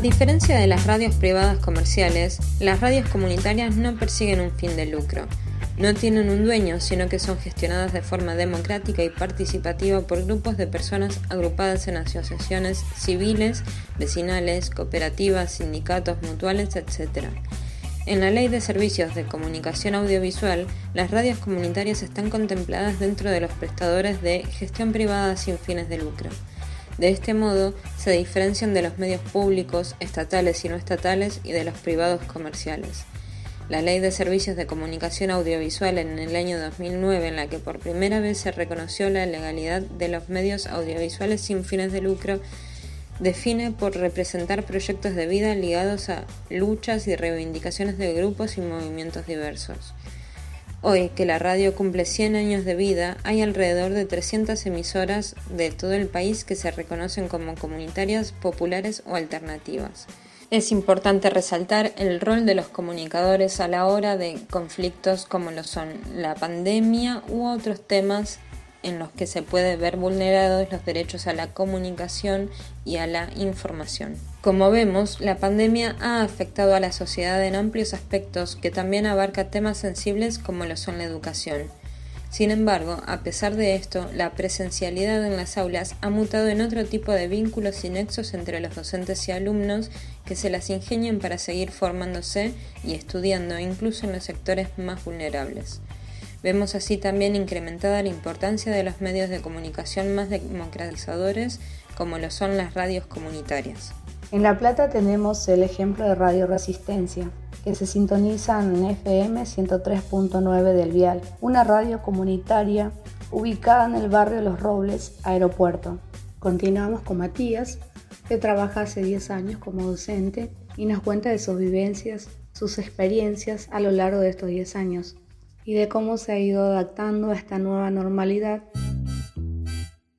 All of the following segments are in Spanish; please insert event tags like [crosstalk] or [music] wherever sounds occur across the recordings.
diferencia de las radios privadas comerciales, las radios comunitarias no persiguen un fin de lucro. No tienen un dueño, sino que son gestionadas de forma democrática y participativa por grupos de personas agrupadas en asociaciones civiles, vecinales, cooperativas, sindicatos, mutuales, etc. En la Ley de Servicios de Comunicación Audiovisual, las radios comunitarias están contempladas dentro de los prestadores de gestión privada sin fines de lucro. De este modo, se diferencian de los medios públicos, estatales y no estatales y de los privados comerciales. La Ley de Servicios de Comunicación Audiovisual en el año 2009, en la que por primera vez se reconoció la legalidad de los medios audiovisuales sin fines de lucro, define por representar proyectos de vida ligados a luchas y reivindicaciones de grupos y movimientos diversos. Hoy, que la radio cumple 100 años de vida, hay alrededor de 300 emisoras de todo el país que se reconocen como comunitarias, populares o alternativas. Es importante resaltar el rol de los comunicadores a la hora de conflictos como lo son la pandemia u otros temas en los que se puede ver vulnerados los derechos a la comunicación y a la información. Como vemos, la pandemia ha afectado a la sociedad en amplios aspectos que también abarca temas sensibles como lo son la educación. Sin embargo, a pesar de esto, la presencialidad en las aulas ha mutado en otro tipo de vínculos y nexos entre los docentes y alumnos que se las ingenian para seguir formándose y estudiando incluso en los sectores más vulnerables. Vemos así también incrementada la importancia de los medios de comunicación más democratizadores como lo son las radios comunitarias. En La Plata tenemos el ejemplo de Radio Resistencia, que se sintoniza en FM 103.9 del Vial, una radio comunitaria ubicada en el barrio Los Robles, Aeropuerto. Continuamos con Matías, que trabaja hace 10 años como docente y nos cuenta de sus vivencias, sus experiencias a lo largo de estos 10 años y de cómo se ha ido adaptando a esta nueva normalidad.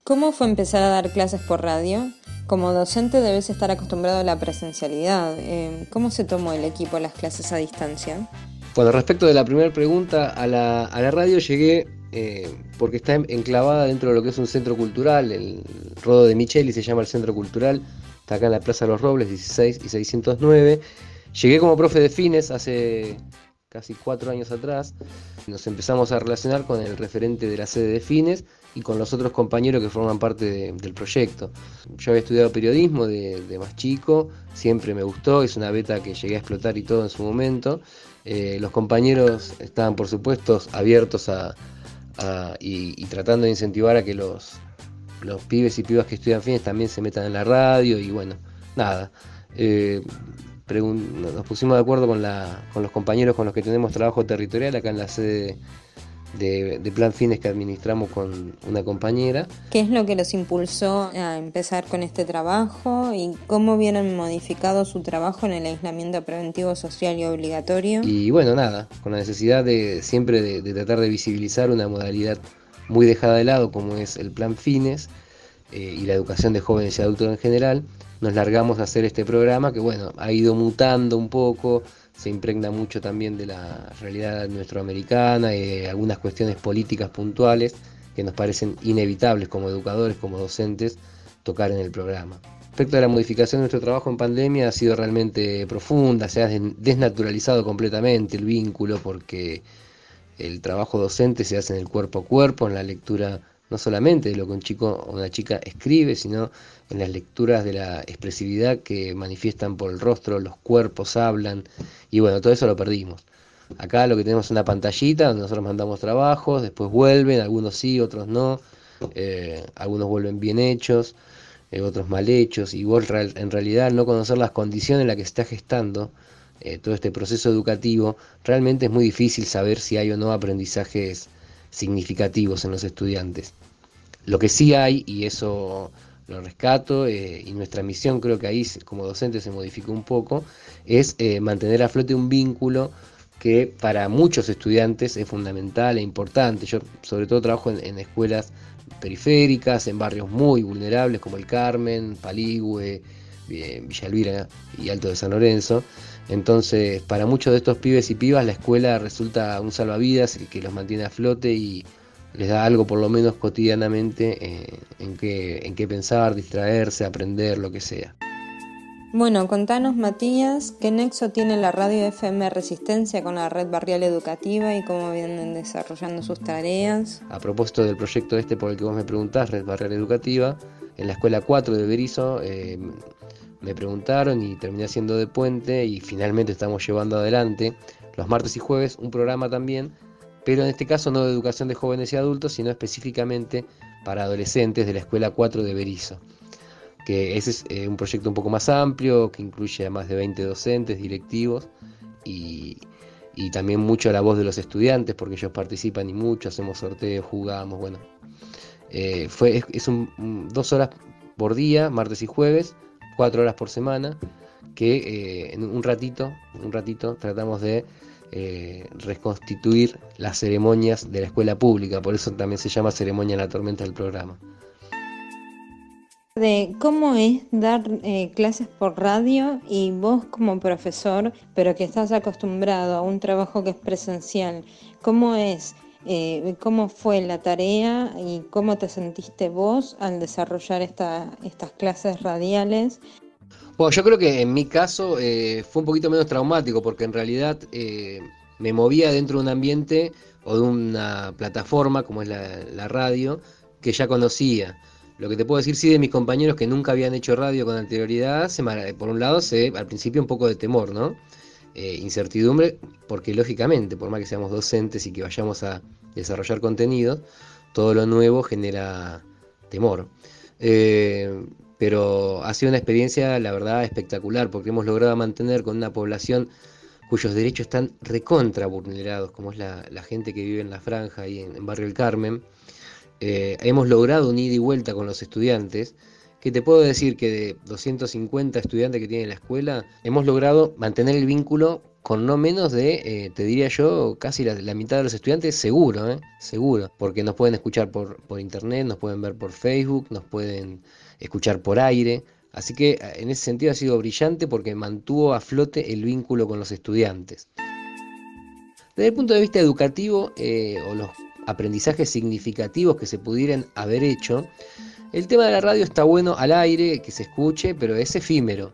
¿Cómo fue empezar a dar clases por radio? Como docente debes estar acostumbrado a la presencialidad. Eh, ¿Cómo se tomó el equipo las clases a distancia? Bueno, respecto de la primera pregunta, a la, radio llegué eh, porque está enclavada dentro de lo que es un centro cultural, el Rodo de Micheli se llama el Centro Cultural, está acá en la Plaza de los Robles, 16 y 609. Llegué como profe de fines hace casi cuatro años atrás. Nos empezamos a relacionar con el referente de la sede de fines y con los otros compañeros que forman parte del proyecto. Yo había estudiado periodismo de, más chico, siempre me gustó, es una beta que llegué a explotar y todo en su momento. Eh, los compañeros estaban, por supuesto, abiertos a, y, tratando de incentivar a que los, los pibes y pibas que estudian fines también se metan en la radio y bueno, nada. Eh, nos pusimos de acuerdo con, la, con los compañeros con los que tenemos trabajo territorial acá en la sede de, Plan Fines que administramos con una compañera. ¿Qué es lo que los impulsó a empezar con este trabajo y cómo vienen modificado su trabajo en el aislamiento preventivo social y obligatorio? Y bueno, nada, con la necesidad de siempre de, tratar de visibilizar una modalidad muy dejada de lado como es el Plan Fines eh, y la educación de jóvenes y adultos en general, nos largamos a hacer este programa que bueno, ha ido mutando un poco, se impregna mucho también de la realidad nuestroamericana y algunas cuestiones políticas puntuales que nos parecen inevitables como educadores, como docentes, tocar en el programa. Respecto a la modificación de nuestro trabajo en pandemia ha sido realmente profunda, se ha desnaturalizado completamente el vínculo porque el trabajo docente se hace en el cuerpo a cuerpo, en la lectura no solamente de lo que un chico o una chica escribe, sino en las lecturas de la expresividad que manifiestan por el rostro, los cuerpos hablan, y bueno, todo eso lo perdimos. Acá lo que tenemos es una pantallita donde nosotros mandamos trabajos, después vuelven, algunos sí, otros no, eh, algunos vuelven bien hechos, eh, otros mal hechos, y vos en realidad no conocer las condiciones en las que se está gestando eh, todo este proceso educativo, realmente es muy difícil saber si hay o no aprendizajes significativos en los estudiantes. Lo que sí hay, y eso lo rescato, eh, y nuestra misión creo que ahí como docente se modificó un poco, es eh, mantener a flote un vínculo que para muchos estudiantes es fundamental e importante. Yo sobre todo trabajo en, escuelas periféricas, en barrios muy vulnerables como el Carmen, Paligüe, eh, Villa Elvira y Alto de San Lorenzo. Entonces, para muchos de estos pibes y pibas, la escuela resulta un salvavidas, que los mantiene a flote y les da algo por lo menos cotidianamente eh, en, qué, en qué pensar, distraerse, aprender, lo que sea. Bueno, contanos Matías, ¿qué nexo tiene la radio FM Resistencia con la red barrial educativa y cómo vienen desarrollando sus tareas? A propósito del proyecto este por el que vos me preguntás, Red Barrial Educativa, en la escuela 4 de Berizo eh, me preguntaron y terminé haciendo de puente y finalmente estamos llevando adelante los martes y jueves un programa también, pero en este caso no de educación de jóvenes y adultos, sino específicamente para adolescentes de la escuela 4 de Berizo ese es eh, un proyecto un poco más amplio, que incluye a más de 20 docentes, directivos y, también mucho la voz de los estudiantes, porque ellos participan y mucho, hacemos sorteos, jugamos, bueno. Eh, fue, es, un, dos horas por día, martes y jueves, cuatro horas por semana, que eh, en un ratito, un ratito tratamos de reconstituir las ceremonias de la escuela pública, por eso también se llama ceremonia en la tormenta del programa de cómo es dar eh, clases por radio y vos como profesor, pero que estás acostumbrado a un trabajo que es presencial, ¿cómo es? Eh, ¿Cómo fue la tarea y cómo te sentiste vos al desarrollar esta, estas clases radiales? Bueno, yo creo que en mi caso eh, fue un poquito menos traumático porque en realidad me movía dentro de un ambiente o de una plataforma como es la radio que ya conocía. Lo que te puedo decir sí de mis compañeros que nunca habían hecho radio con anterioridad, por un lado, se, al principio un poco de temor, ¿no? Eh, incertidumbre, porque lógicamente, por más que seamos docentes y que vayamos a desarrollar contenidos, todo lo nuevo genera temor. Eh, pero ha sido una experiencia, la verdad, espectacular, porque hemos logrado mantener con una población cuyos derechos están recontra vulnerados, como es la, gente que vive en la franja y en, en Barrio El Carmen, eh, hemos logrado un ida y vuelta con los estudiantes, que te puedo decir que de 250 estudiantes que tiene la escuela, hemos logrado mantener el vínculo con no menos de, eh, te diría yo, casi la, mitad de los estudiantes, seguro, ¿eh? seguro, porque nos pueden escuchar por, por internet, nos pueden ver por Facebook, nos pueden escuchar por aire. Así que en ese sentido ha sido brillante porque mantuvo a flote el vínculo con los estudiantes. Desde el punto de vista educativo, o los aprendizajes significativos que se pudieran haber hecho, el tema de la radio está bueno al aire, que se escuche, pero es efímero.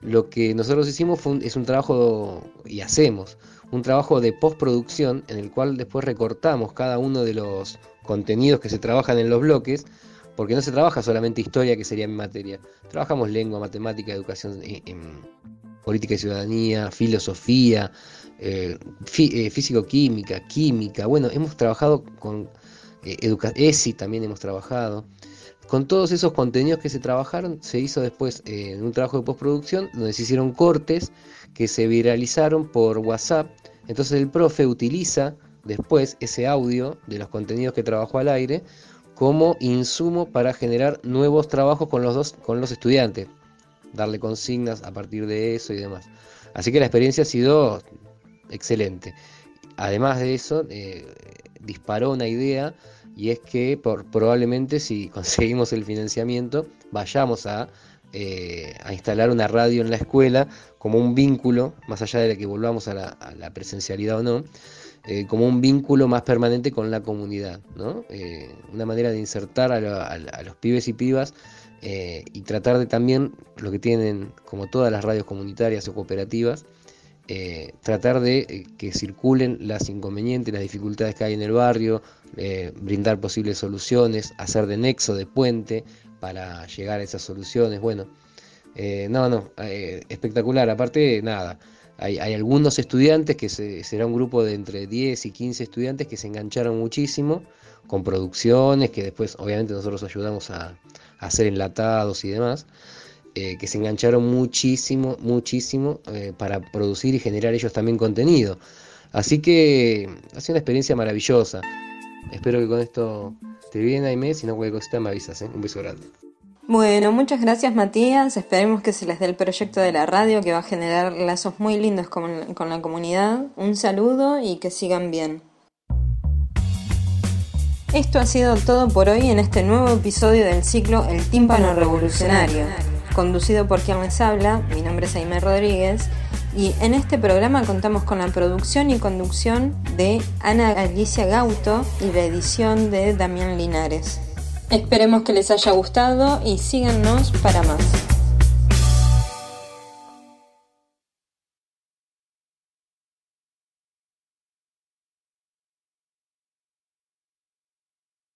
Lo que nosotros hicimos es un trabajo, y hacemos, un trabajo de postproducción en el cual después recortamos cada uno de los contenidos que se trabajan en los bloques, porque no se trabaja solamente historia, que sería mi materia. Trabajamos lengua, matemática, educación, eh, política y ciudadanía, filosofía, eh, eh, físico-química, química, bueno, hemos trabajado con eh, ESI también hemos trabajado. Con todos esos contenidos que se trabajaron, se hizo después en un trabajo de postproducción donde se hicieron cortes que se viralizaron por WhatsApp. Entonces el profe utiliza después ese audio de los contenidos que trabajó al aire como insumo para generar nuevos trabajos con los dos con los estudiantes, darle consignas a partir de eso y demás. Así que la experiencia ha sido excelente. Además de eso, eh, disparó una idea y es que por, probablemente si [laughs] conseguimos el financiamiento vayamos a, eh, a, instalar una radio en la escuela como un vínculo, más allá de que volvamos a la, presencialidad o no, eh, como un vínculo más permanente con la comunidad, ¿no? una manera de insertar a, a, los pibes y pibas y tratar de también lo que tienen como todas las radios comunitarias o cooperativas, eh, tratar de eh, que circulen las inconvenientes, las dificultades que hay en el barrio, eh, brindar posibles soluciones, hacer de nexo, de puente para llegar a esas soluciones. Bueno, no, no, espectacular. Aparte, nada, hay, algunos estudiantes que será un grupo de entre 10 y 15 estudiantes que se engancharon muchísimo con producciones que después obviamente nosotros ayudamos a hacer enlatados y demás. Eh, que se engancharon muchísimo, muchísimo eh, para producir y generar ellos también contenido. Así que ha sido una experiencia maravillosa. Espero que con esto te viene Aime, si no cualquier cosita me avisas. ¿eh? Un beso grande. Bueno, muchas gracias Matías. Esperemos que se les dé el proyecto de la radio que va a generar lazos muy lindos con, la comunidad. Un saludo y que sigan bien. Esto ha sido todo por hoy en este nuevo episodio del ciclo El tímpano revolucionario conducido por quien les habla, mi nombre es Aime Rodríguez, y en este programa contamos con la producción y conducción de Ana Alicia Gauto y la edición de Damián Linares. Esperemos que les haya gustado y síganos para más.